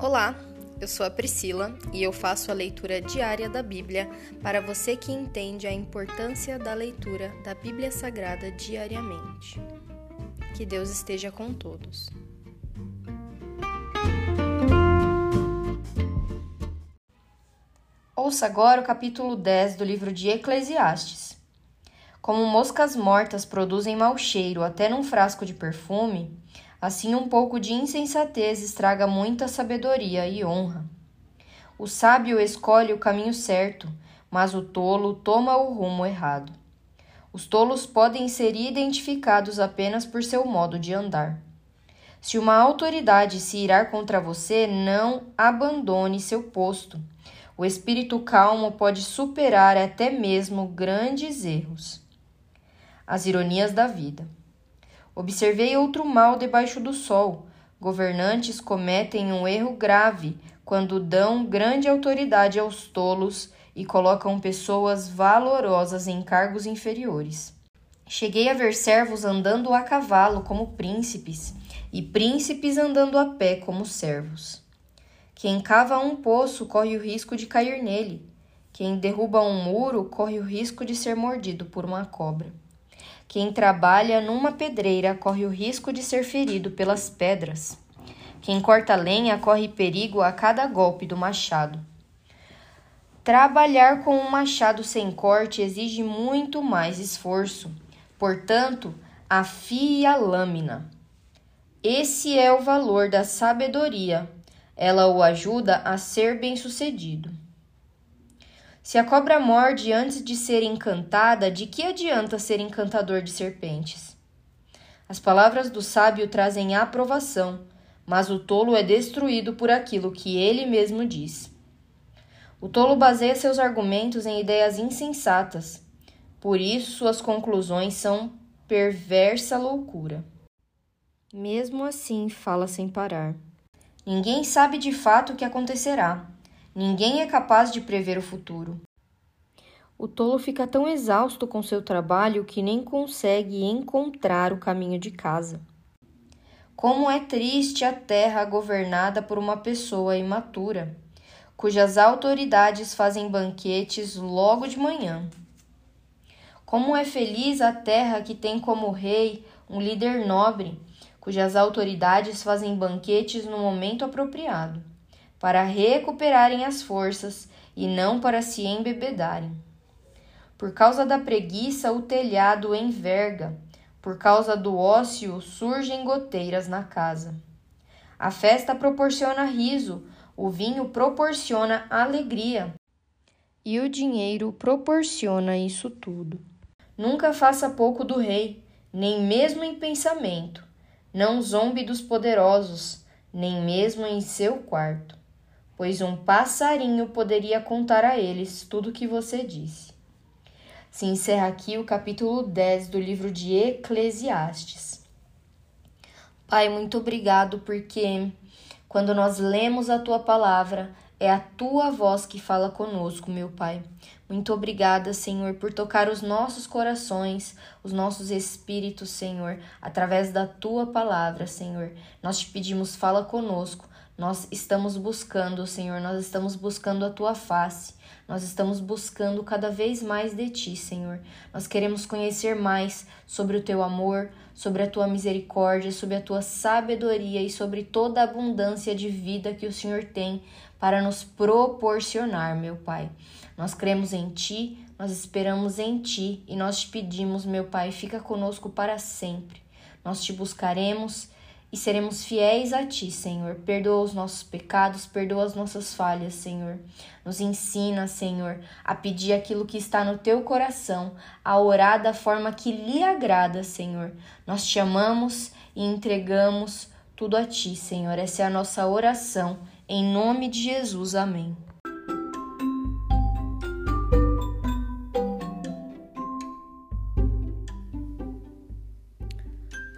Olá, eu sou a Priscila e eu faço a leitura diária da Bíblia para você que entende a importância da leitura da Bíblia Sagrada diariamente. Que Deus esteja com todos. Ouça agora o capítulo 10 do livro de Eclesiastes. Como moscas mortas produzem mau cheiro até num frasco de perfume, Assim, um pouco de insensatez estraga muita sabedoria e honra. O sábio escolhe o caminho certo, mas o tolo toma o rumo errado. Os tolos podem ser identificados apenas por seu modo de andar. Se uma autoridade se irar contra você, não abandone seu posto. O espírito calmo pode superar até mesmo grandes erros. As ironias da vida. Observei outro mal debaixo do sol. Governantes cometem um erro grave quando dão grande autoridade aos tolos e colocam pessoas valorosas em cargos inferiores. Cheguei a ver servos andando a cavalo como príncipes e príncipes andando a pé como servos. Quem cava um poço corre o risco de cair nele. Quem derruba um muro corre o risco de ser mordido por uma cobra. Quem trabalha numa pedreira corre o risco de ser ferido pelas pedras. Quem corta lenha corre perigo a cada golpe do machado. Trabalhar com um machado sem corte exige muito mais esforço. Portanto, afie a lâmina. Esse é o valor da sabedoria. Ela o ajuda a ser bem-sucedido. Se a cobra morde antes de ser encantada, de que adianta ser encantador de serpentes? As palavras do sábio trazem aprovação, mas o tolo é destruído por aquilo que ele mesmo diz. O tolo baseia seus argumentos em ideias insensatas, por isso suas conclusões são perversa loucura. Mesmo assim, fala sem parar. Ninguém sabe de fato o que acontecerá. Ninguém é capaz de prever o futuro. O tolo fica tão exausto com seu trabalho que nem consegue encontrar o caminho de casa. Como é triste a terra governada por uma pessoa imatura, cujas autoridades fazem banquetes logo de manhã. Como é feliz a terra que tem como rei um líder nobre, cujas autoridades fazem banquetes no momento apropriado para recuperarem as forças e não para se embebedarem. Por causa da preguiça, o telhado enverga, por causa do ócio, surgem goteiras na casa. A festa proporciona riso, o vinho proporciona alegria, e o dinheiro proporciona isso tudo. Nunca faça pouco do rei, nem mesmo em pensamento. Não zombe dos poderosos, nem mesmo em seu quarto pois um passarinho poderia contar a eles tudo o que você disse. Se encerra aqui o capítulo 10 do livro de Eclesiastes. Pai, muito obrigado porque quando nós lemos a tua palavra, é a tua voz que fala conosco, meu Pai. Muito obrigada, Senhor, por tocar os nossos corações, os nossos espíritos, Senhor, através da tua palavra, Senhor. Nós te pedimos, fala conosco nós estamos buscando, Senhor, nós estamos buscando a tua face. Nós estamos buscando cada vez mais de ti, Senhor. Nós queremos conhecer mais sobre o teu amor, sobre a tua misericórdia, sobre a tua sabedoria e sobre toda a abundância de vida que o Senhor tem para nos proporcionar, meu Pai. Nós cremos em ti, nós esperamos em ti e nós te pedimos, meu Pai, fica conosco para sempre. Nós te buscaremos e seremos fiéis a Ti, Senhor. Perdoa os nossos pecados, perdoa as nossas falhas, Senhor. Nos ensina, Senhor, a pedir aquilo que está no Teu coração, a orar da forma que lhe agrada, Senhor. Nós te amamos e entregamos tudo a Ti, Senhor. Essa é a nossa oração. Em nome de Jesus, amém.